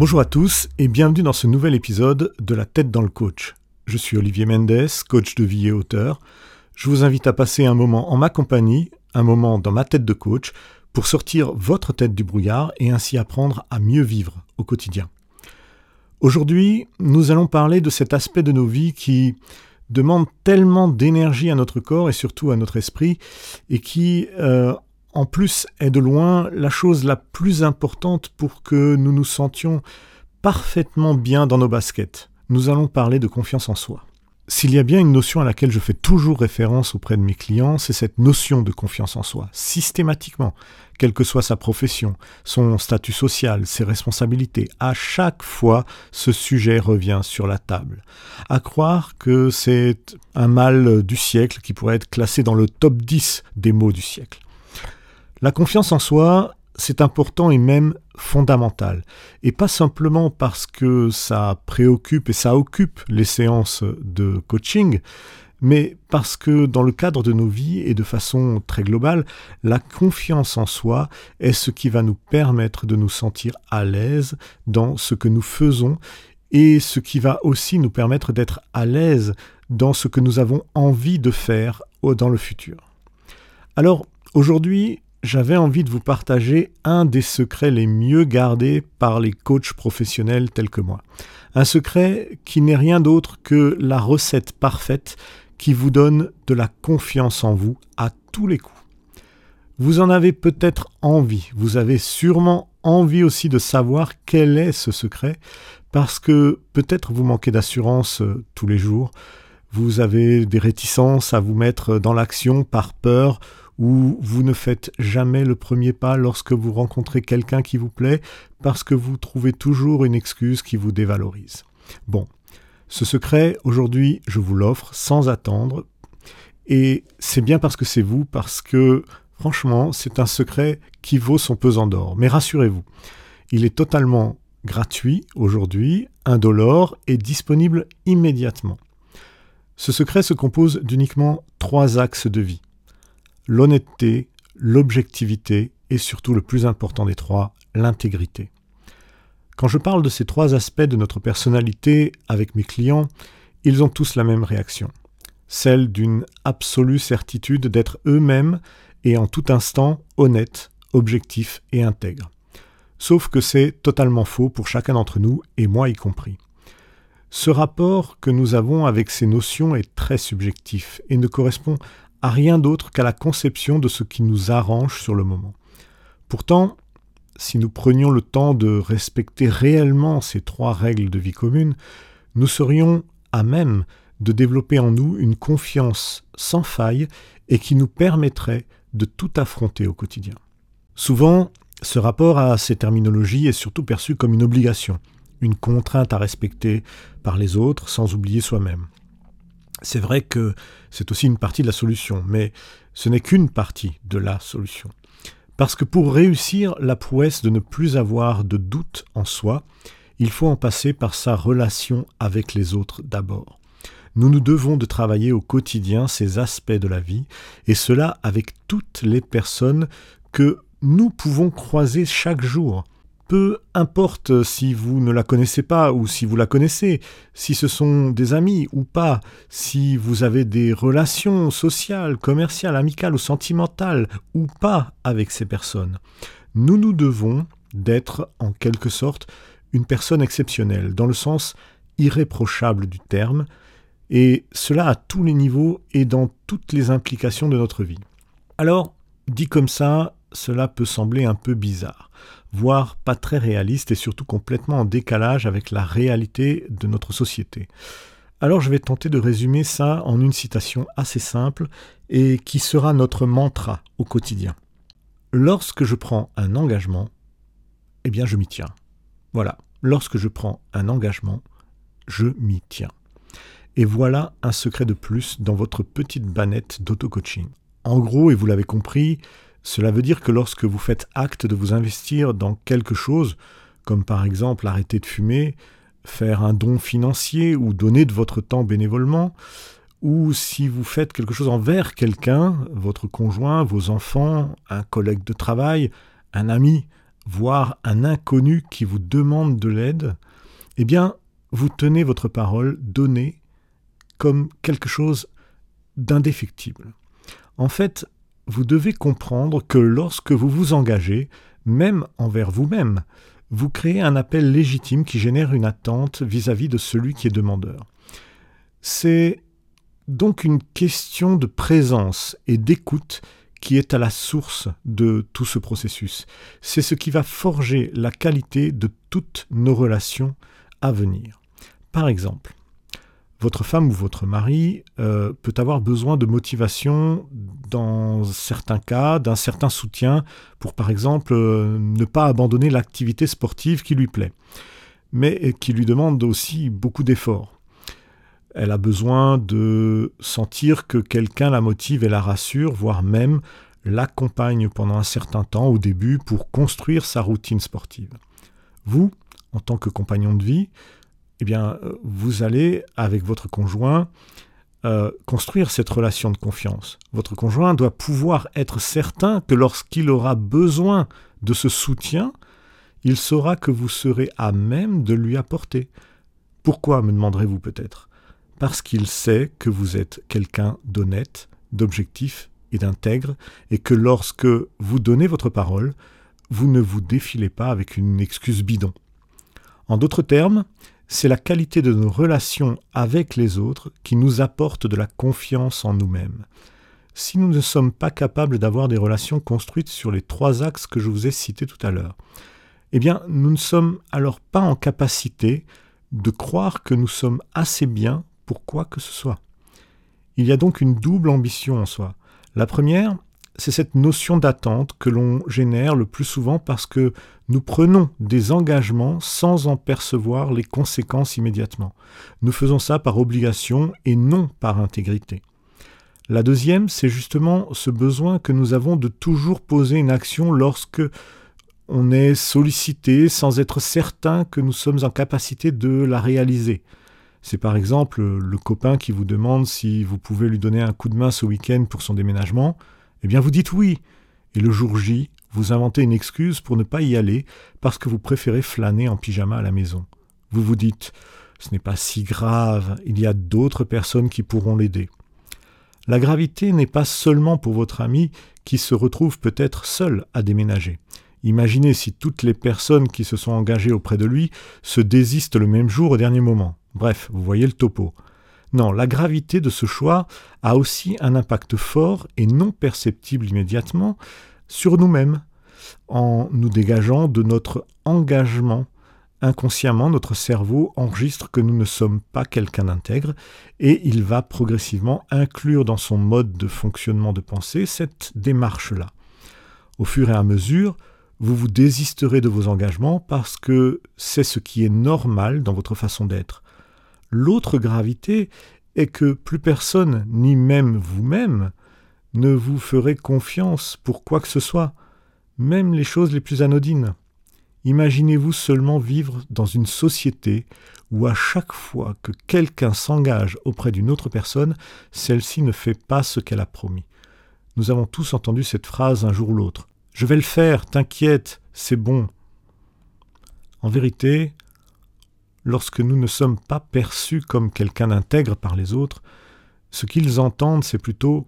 Bonjour à tous et bienvenue dans ce nouvel épisode de La tête dans le coach. Je suis Olivier Mendes, coach de vie et auteur. Je vous invite à passer un moment en ma compagnie, un moment dans ma tête de coach, pour sortir votre tête du brouillard et ainsi apprendre à mieux vivre au quotidien. Aujourd'hui, nous allons parler de cet aspect de nos vies qui demande tellement d'énergie à notre corps et surtout à notre esprit et qui, euh, en plus, est de loin la chose la plus importante pour que nous nous sentions parfaitement bien dans nos baskets. Nous allons parler de confiance en soi. S'il y a bien une notion à laquelle je fais toujours référence auprès de mes clients, c'est cette notion de confiance en soi, systématiquement, quelle que soit sa profession, son statut social, ses responsabilités. À chaque fois, ce sujet revient sur la table. À croire que c'est un mal du siècle qui pourrait être classé dans le top 10 des mots du siècle. La confiance en soi, c'est important et même fondamental. Et pas simplement parce que ça préoccupe et ça occupe les séances de coaching, mais parce que dans le cadre de nos vies et de façon très globale, la confiance en soi est ce qui va nous permettre de nous sentir à l'aise dans ce que nous faisons et ce qui va aussi nous permettre d'être à l'aise dans ce que nous avons envie de faire dans le futur. Alors aujourd'hui, j'avais envie de vous partager un des secrets les mieux gardés par les coachs professionnels tels que moi. Un secret qui n'est rien d'autre que la recette parfaite qui vous donne de la confiance en vous à tous les coups. Vous en avez peut-être envie, vous avez sûrement envie aussi de savoir quel est ce secret, parce que peut-être vous manquez d'assurance euh, tous les jours, vous avez des réticences à vous mettre dans l'action par peur où vous ne faites jamais le premier pas lorsque vous rencontrez quelqu'un qui vous plaît parce que vous trouvez toujours une excuse qui vous dévalorise. Bon, ce secret, aujourd'hui, je vous l'offre sans attendre. Et c'est bien parce que c'est vous, parce que franchement, c'est un secret qui vaut son pesant d'or. Mais rassurez-vous, il est totalement gratuit aujourd'hui, indolore et disponible immédiatement. Ce secret se compose d'uniquement trois axes de vie l'honnêteté, l'objectivité et surtout le plus important des trois, l'intégrité. Quand je parle de ces trois aspects de notre personnalité avec mes clients, ils ont tous la même réaction, celle d'une absolue certitude d'être eux-mêmes et en tout instant honnêtes, objectifs et intègres. Sauf que c'est totalement faux pour chacun d'entre nous, et moi y compris. Ce rapport que nous avons avec ces notions est très subjectif et ne correspond à rien d'autre qu'à la conception de ce qui nous arrange sur le moment. Pourtant, si nous prenions le temps de respecter réellement ces trois règles de vie commune, nous serions à même de développer en nous une confiance sans faille et qui nous permettrait de tout affronter au quotidien. Souvent, ce rapport à ces terminologies est surtout perçu comme une obligation, une contrainte à respecter par les autres sans oublier soi-même. C'est vrai que c'est aussi une partie de la solution, mais ce n'est qu'une partie de la solution. Parce que pour réussir la prouesse de ne plus avoir de doute en soi, il faut en passer par sa relation avec les autres d'abord. Nous nous devons de travailler au quotidien ces aspects de la vie, et cela avec toutes les personnes que nous pouvons croiser chaque jour, peu importe si vous ne la connaissez pas ou si vous la connaissez, si ce sont des amis ou pas, si vous avez des relations sociales, commerciales, amicales ou sentimentales ou pas avec ces personnes. Nous nous devons d'être en quelque sorte une personne exceptionnelle, dans le sens irréprochable du terme, et cela à tous les niveaux et dans toutes les implications de notre vie. Alors, dit comme ça, cela peut sembler un peu bizarre, voire pas très réaliste et surtout complètement en décalage avec la réalité de notre société. Alors je vais tenter de résumer ça en une citation assez simple et qui sera notre mantra au quotidien. Lorsque je prends un engagement, eh bien je m'y tiens. Voilà, lorsque je prends un engagement, je m'y tiens. Et voilà un secret de plus dans votre petite banette d'auto-coaching. En gros, et vous l'avez compris, cela veut dire que lorsque vous faites acte de vous investir dans quelque chose, comme par exemple arrêter de fumer, faire un don financier ou donner de votre temps bénévolement, ou si vous faites quelque chose envers quelqu'un, votre conjoint, vos enfants, un collègue de travail, un ami, voire un inconnu qui vous demande de l'aide, eh bien, vous tenez votre parole donnée comme quelque chose d'indéfectible. En fait, vous devez comprendre que lorsque vous vous engagez, même envers vous-même, vous créez un appel légitime qui génère une attente vis-à-vis de celui qui est demandeur. C'est donc une question de présence et d'écoute qui est à la source de tout ce processus. C'est ce qui va forger la qualité de toutes nos relations à venir. Par exemple, votre femme ou votre mari euh, peut avoir besoin de motivation dans certains cas, d'un certain soutien pour par exemple euh, ne pas abandonner l'activité sportive qui lui plaît, mais qui lui demande aussi beaucoup d'efforts. Elle a besoin de sentir que quelqu'un la motive et la rassure, voire même l'accompagne pendant un certain temps au début pour construire sa routine sportive. Vous, en tant que compagnon de vie, eh bien, euh, vous allez, avec votre conjoint, euh, construire cette relation de confiance. Votre conjoint doit pouvoir être certain que lorsqu'il aura besoin de ce soutien, il saura que vous serez à même de lui apporter. Pourquoi, me demanderez-vous peut-être? Parce qu'il sait que vous êtes quelqu'un d'honnête, d'objectif et d'intègre, et que lorsque vous donnez votre parole, vous ne vous défilez pas avec une excuse bidon. En d'autres termes, c'est la qualité de nos relations avec les autres qui nous apporte de la confiance en nous-mêmes. Si nous ne sommes pas capables d'avoir des relations construites sur les trois axes que je vous ai cités tout à l'heure, eh bien, nous ne sommes alors pas en capacité de croire que nous sommes assez bien pour quoi que ce soit. Il y a donc une double ambition en soi. La première, c'est cette notion d'attente que l'on génère le plus souvent parce que nous prenons des engagements sans en percevoir les conséquences immédiatement. Nous faisons ça par obligation et non par intégrité. La deuxième, c'est justement ce besoin que nous avons de toujours poser une action lorsque on est sollicité sans être certain que nous sommes en capacité de la réaliser. C'est par exemple le copain qui vous demande si vous pouvez lui donner un coup de main ce week-end pour son déménagement. Eh bien vous dites oui. Et le jour J, vous inventez une excuse pour ne pas y aller parce que vous préférez flâner en pyjama à la maison. Vous vous dites ce n'est pas si grave, il y a d'autres personnes qui pourront l'aider. La gravité n'est pas seulement pour votre ami qui se retrouve peut-être seul à déménager. Imaginez si toutes les personnes qui se sont engagées auprès de lui se désistent le même jour au dernier moment. Bref, vous voyez le topo. Non, la gravité de ce choix a aussi un impact fort et non perceptible immédiatement sur nous-mêmes, en nous dégageant de notre engagement. Inconsciemment, notre cerveau enregistre que nous ne sommes pas quelqu'un d'intègre et il va progressivement inclure dans son mode de fonctionnement de pensée cette démarche-là. Au fur et à mesure, vous vous désisterez de vos engagements parce que c'est ce qui est normal dans votre façon d'être. L'autre gravité est que plus personne, ni même vous-même, ne vous ferait confiance pour quoi que ce soit, même les choses les plus anodines. Imaginez-vous seulement vivre dans une société où à chaque fois que quelqu'un s'engage auprès d'une autre personne, celle-ci ne fait pas ce qu'elle a promis. Nous avons tous entendu cette phrase un jour ou l'autre. Je vais le faire, t'inquiète, c'est bon. En vérité, lorsque nous ne sommes pas perçus comme quelqu'un d'intègre par les autres, ce qu'ils entendent, c'est plutôt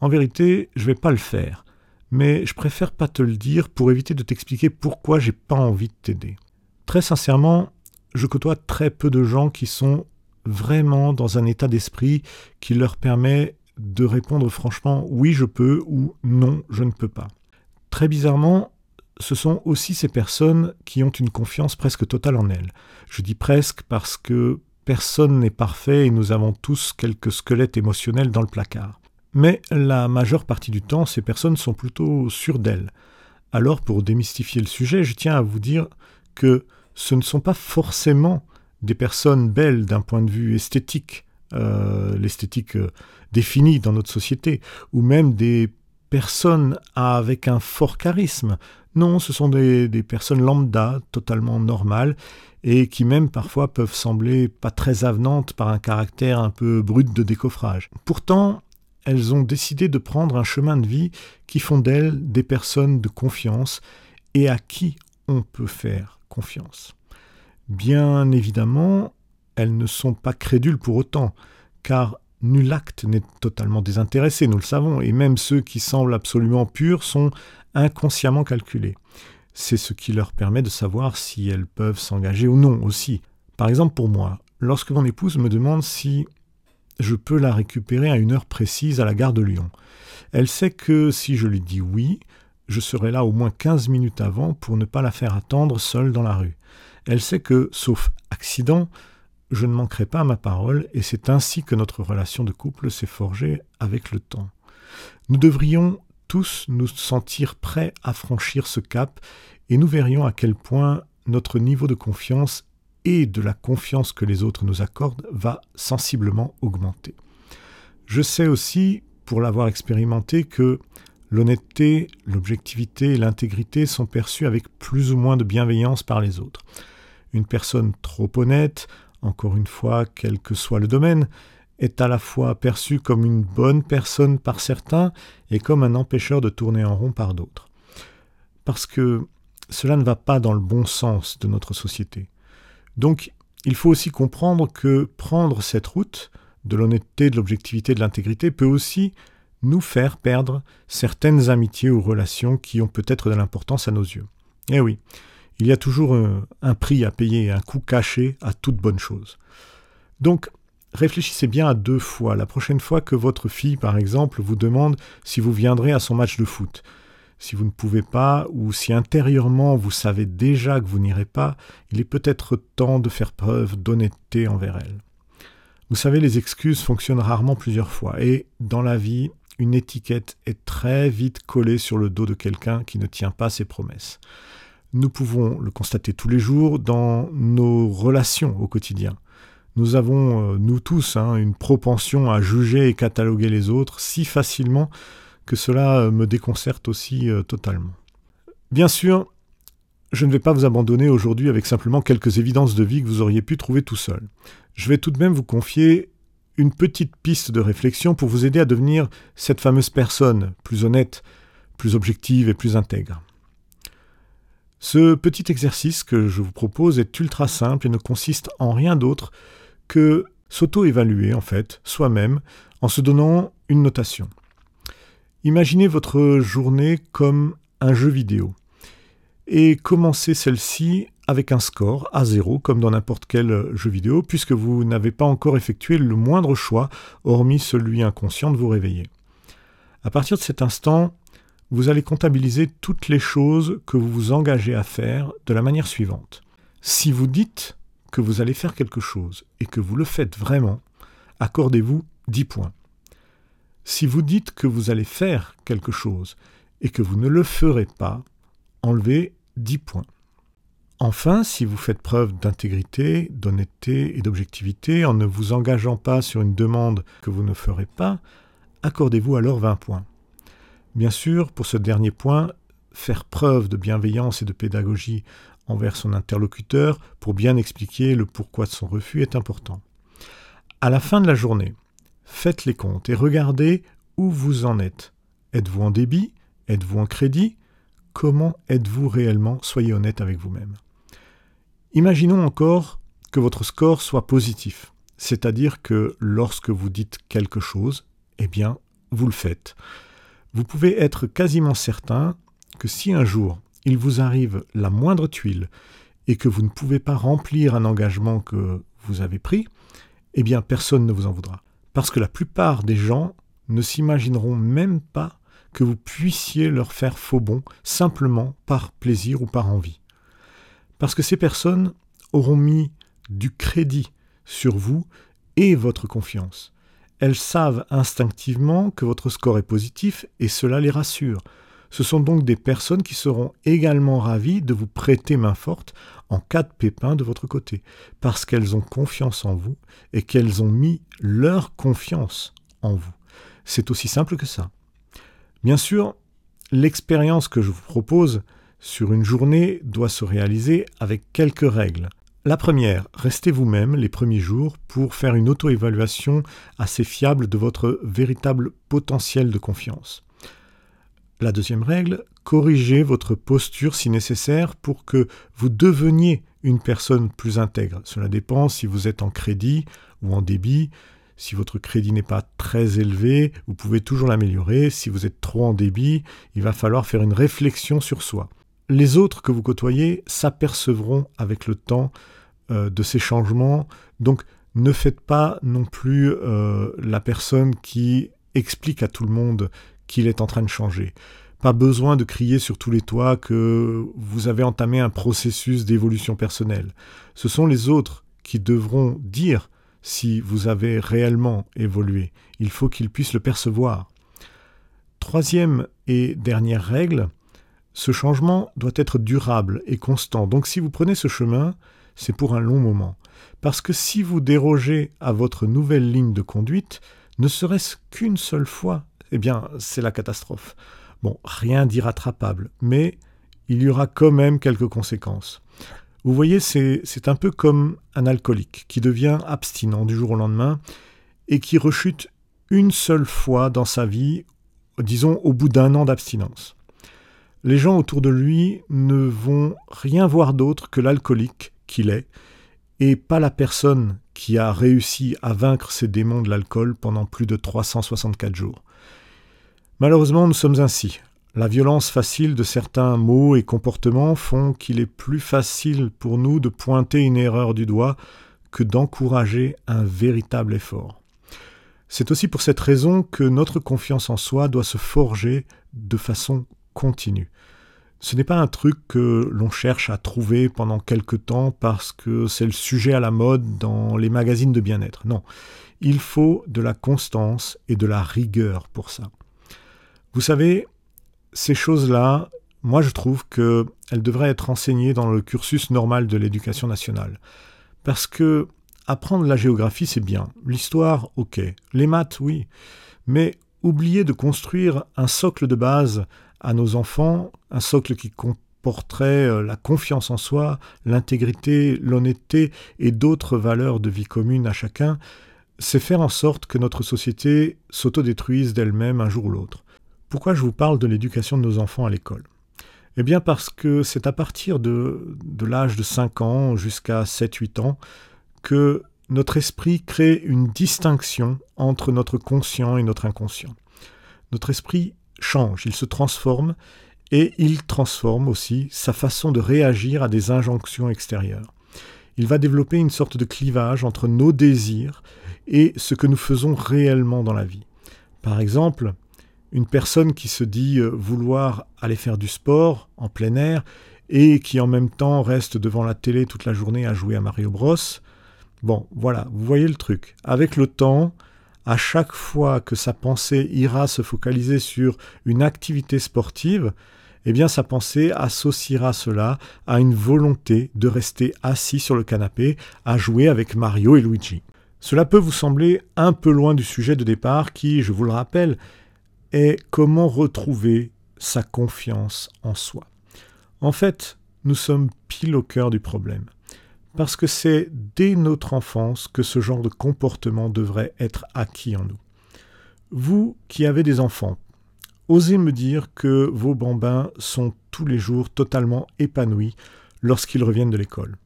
En vérité, je ne vais pas le faire, mais je préfère pas te le dire pour éviter de t'expliquer pourquoi j'ai pas envie de t'aider. Très sincèrement, je côtoie très peu de gens qui sont vraiment dans un état d'esprit qui leur permet de répondre franchement oui je peux ou non je ne peux pas. Très bizarrement, ce sont aussi ces personnes qui ont une confiance presque totale en elles. Je dis presque parce que personne n'est parfait et nous avons tous quelques squelettes émotionnels dans le placard. Mais la majeure partie du temps, ces personnes sont plutôt sûres d'elles. Alors, pour démystifier le sujet, je tiens à vous dire que ce ne sont pas forcément des personnes belles d'un point de vue esthétique, euh, l'esthétique euh, définie dans notre société, ou même des personnes avec un fort charisme. Non, ce sont des, personnes lambda, totalement normales, et qui même parfois peuvent sembler pas très avenantes par un caractère un peu brut de décoffrage. Pourtant, elles ont décidé de prendre un chemin de vie qui font d'elles des personnes de confiance et à qui on peut faire confiance. Bien évidemment, elles ne sont pas crédules pour autant, car nul acte n'est totalement désintéressé, nous le savons, et même ceux qui semblent absolument purs sont inconsciemment calculés. C'est ce qui leur permet de savoir si elles peuvent s'engager ou non aussi. Par exemple pour moi, lorsque mon épouse me demande si je peux la récupérer à une heure précise à la gare de Lyon, elle sait que si je lui dis oui, je serai là au moins 15 minutes avant pour ne pas la faire attendre seule dans la rue. Elle sait que, sauf accident, je ne manquerai pas à ma parole, et c'est ainsi que notre relation de couple s'est forgée avec le temps. Nous devrions tous nous sentir prêts à franchir ce cap, et nous verrions à quel point notre niveau de confiance et de la confiance que les autres nous accordent va sensiblement augmenter. Je sais aussi, pour l'avoir expérimenté, que l'honnêteté, l'objectivité et l'intégrité sont perçues avec plus ou moins de bienveillance par les autres. Une personne trop honnête encore une fois, quel que soit le domaine, est à la fois perçu comme une bonne personne par certains et comme un empêcheur de tourner en rond par d'autres. Parce que cela ne va pas dans le bon sens de notre société. Donc, il faut aussi comprendre que prendre cette route de l'honnêteté, de l'objectivité, de l'intégrité peut aussi nous faire perdre certaines amitiés ou relations qui ont peut-être de l'importance à nos yeux. Eh oui, il y a toujours un, prix à payer, un coût caché à toute bonne chose. Donc, réfléchissez bien à deux fois. La prochaine fois que votre fille, par exemple, vous demande si vous viendrez à son match de foot. Si vous ne pouvez pas, ou si intérieurement vous savez déjà que vous n'irez pas, il est peut-être temps de faire preuve d'honnêteté envers elle. Vous savez, les excuses fonctionnent rarement plusieurs fois, et dans la vie, une étiquette est très vite collée sur le dos de quelqu'un qui ne tient pas ses promesses. Nous pouvons le constater tous les jours dans nos relations au quotidien. Nous avons, euh, nous tous, hein, une propension à juger et cataloguer les autres si facilement que cela euh, me déconcerte aussi euh, totalement. Bien sûr, je ne vais pas vous abandonner aujourd'hui avec simplement quelques évidences de vie que vous auriez pu trouver tout seul. Je vais tout de même vous confier une petite piste de réflexion pour vous aider à devenir cette fameuse personne plus honnête, plus objective et plus intègre. Ce petit exercice que je vous propose est ultra simple et ne consiste en rien d'autre que s'auto-évaluer en fait soi-même en se donnant une notation. Imaginez votre journée comme un jeu vidéo et commencez celle-ci avec un score à zéro comme dans n'importe quel jeu vidéo puisque vous n'avez pas encore effectué le moindre choix hormis celui inconscient de vous réveiller. À partir de cet instant, vous allez comptabiliser toutes les choses que vous vous engagez à faire de la manière suivante. Si vous dites vous allez faire quelque chose et que vous le faites vraiment, accordez-vous 10 points. Si vous dites que vous allez faire quelque chose et que vous ne le ferez pas, enlevez 10 points. Enfin, si vous faites preuve d'intégrité, d'honnêteté et d'objectivité en ne vous engageant pas sur une demande que vous ne ferez pas, accordez-vous alors 20 points. Bien sûr, pour ce dernier point, faire preuve de bienveillance et de pédagogie envers son interlocuteur pour bien expliquer le pourquoi de son refus est important. À la fin de la journée, faites les comptes et regardez où vous en êtes. Êtes-vous en débit? Êtes-vous en crédit? Comment êtes-vous réellement? Soyez honnête avec vous-même. Imaginons encore que votre score soit positif, c'est-à-dire que lorsque vous dites quelque chose, eh bien, vous le faites vous pouvez être quasiment certain que si un jour il vous arrive la moindre tuile et que vous ne pouvez pas remplir un engagement que vous avez pris, eh bien personne ne vous en voudra. Parce que la plupart des gens ne s'imagineront même pas que vous puissiez leur faire faux bon simplement par plaisir ou par envie. Parce que ces personnes auront mis du crédit sur vous et votre confiance. Elles savent instinctivement que votre score est positif et cela les rassure. Ce sont donc des personnes qui seront également ravies de vous prêter main forte en cas de pépin de votre côté, parce qu'elles ont confiance en vous et qu'elles ont mis leur confiance en vous. C'est aussi simple que ça. Bien sûr, l'expérience que je vous propose sur une journée doit se réaliser avec quelques règles. La première, restez vous-même les premiers jours pour faire une auto-évaluation assez fiable de votre véritable potentiel de confiance. La deuxième règle, corrigez votre posture si nécessaire pour que vous deveniez une personne plus intègre. Cela dépend si vous êtes en crédit ou en débit. Si votre crédit n'est pas très élevé, vous pouvez toujours l'améliorer. Si vous êtes trop en débit, il va falloir faire une réflexion sur soi. Les autres que vous côtoyez s'apercevront avec le temps euh, de ces changements. Donc ne faites pas non plus euh, la personne qui explique à tout le monde qu'il est en train de changer. Pas besoin de crier sur tous les toits que vous avez entamé un processus d'évolution personnelle. Ce sont les autres qui devront dire si vous avez réellement évolué. Il faut qu'ils puissent le percevoir. Troisième et dernière règle, ce changement doit être durable et constant. Donc si vous prenez ce chemin, c'est pour un long moment. Parce que si vous dérogez à votre nouvelle ligne de conduite, ne serait-ce qu'une seule fois, eh bien, c'est la catastrophe. Bon, rien d'irrattrapable, mais il y aura quand même quelques conséquences. Vous voyez, c'est un peu comme un alcoolique qui devient abstinent du jour au lendemain et qui rechute une seule fois dans sa vie, disons au bout d'un an d'abstinence. Les gens autour de lui ne vont rien voir d'autre que l'alcoolique qu'il est, et pas la personne qui a réussi à vaincre ses démons de l'alcool pendant plus de 364 jours. Malheureusement, nous sommes ainsi. La violence facile de certains mots et comportements font qu'il est plus facile pour nous de pointer une erreur du doigt que d'encourager un véritable effort. C'est aussi pour cette raison que notre confiance en soi doit se forger de façon continue. Ce n'est pas un truc que l'on cherche à trouver pendant quelque temps parce que c'est le sujet à la mode dans les magazines de bien-être. Non, il faut de la constance et de la rigueur pour ça. Vous savez, ces choses-là, moi je trouve qu'elles devraient être enseignées dans le cursus normal de l'éducation nationale. Parce que apprendre la géographie, c'est bien. L'histoire, ok. Les maths, oui. Mais oublier de construire un socle de base à nos enfants, un socle qui comporterait euh, la confiance en soi, l'intégrité, l'honnêteté et d'autres valeurs de vie commune à chacun, c'est faire en sorte que notre société s'autodétruise d'elle-même un jour ou l'autre. Pourquoi je vous parle de l'éducation de nos enfants à l'école? Eh bien parce que c'est à partir de, de l'âge de 5 ans jusqu'à 7-8 ans que notre esprit crée une distinction entre notre conscient et notre inconscient. Notre esprit change, il se transforme et il transforme aussi sa façon de réagir à des injonctions extérieures. Il va développer une sorte de clivage entre nos désirs et ce que nous faisons réellement dans la vie. Par exemple, une personne qui se dit euh, vouloir aller faire du sport en plein air et qui en même temps reste devant la télé toute la journée à jouer à Mario Bros. Bon, voilà, vous voyez le truc. Avec le temps, à chaque fois que sa pensée ira se focaliser sur une activité sportive, eh bien sa pensée associera cela à une volonté de rester assis sur le canapé à jouer avec Mario et Luigi. Cela peut vous sembler un peu loin du sujet de départ qui, je vous le rappelle, est comment retrouver sa confiance en soi. En fait, nous sommes pile au cœur du problème. Parce que c'est dès notre enfance que ce genre de comportement devrait être acquis en nous. Vous qui avez des enfants, osez me dire que vos bambins sont tous les jours totalement épanouis lorsqu'ils reviennent de l'école.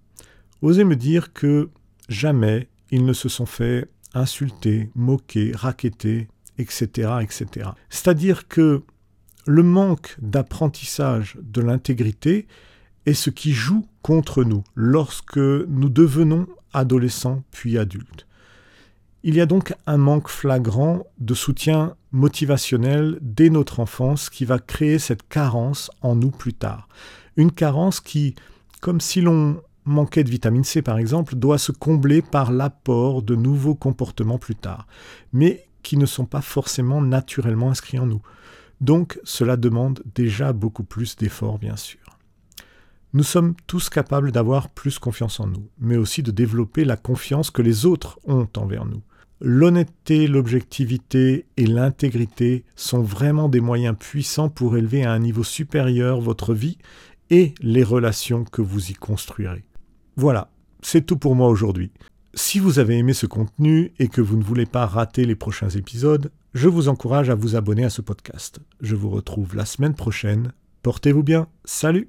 Osez me dire que jamais ils ne se sont fait insulter, moquer, raqueter, etc. etc. C'est-à-dire que le manque d'apprentissage de l'intégrité est ce qui joue contre nous lorsque nous devenons adolescents puis adultes. Il y a donc un manque flagrant de soutien motivationnel dès notre enfance qui va créer cette carence en nous plus tard. Une carence qui, comme si l'on manquait de vitamine C par exemple, doit se combler par l'apport de nouveaux comportements plus tard. Mais qui ne sont pas forcément naturellement inscrits en nous. Donc cela demande déjà beaucoup plus d'efforts, bien sûr. Nous sommes tous capables d'avoir plus confiance en nous, mais aussi de développer la confiance que les autres ont envers nous. L'honnêteté, l'objectivité et l'intégrité sont vraiment des moyens puissants pour élever à un niveau supérieur votre vie et les relations que vous y construirez. Voilà, c'est tout pour moi aujourd'hui. Si vous avez aimé ce contenu et que vous ne voulez pas rater les prochains épisodes, je vous encourage à vous abonner à ce podcast. Je vous retrouve la semaine prochaine. Portez-vous bien. Salut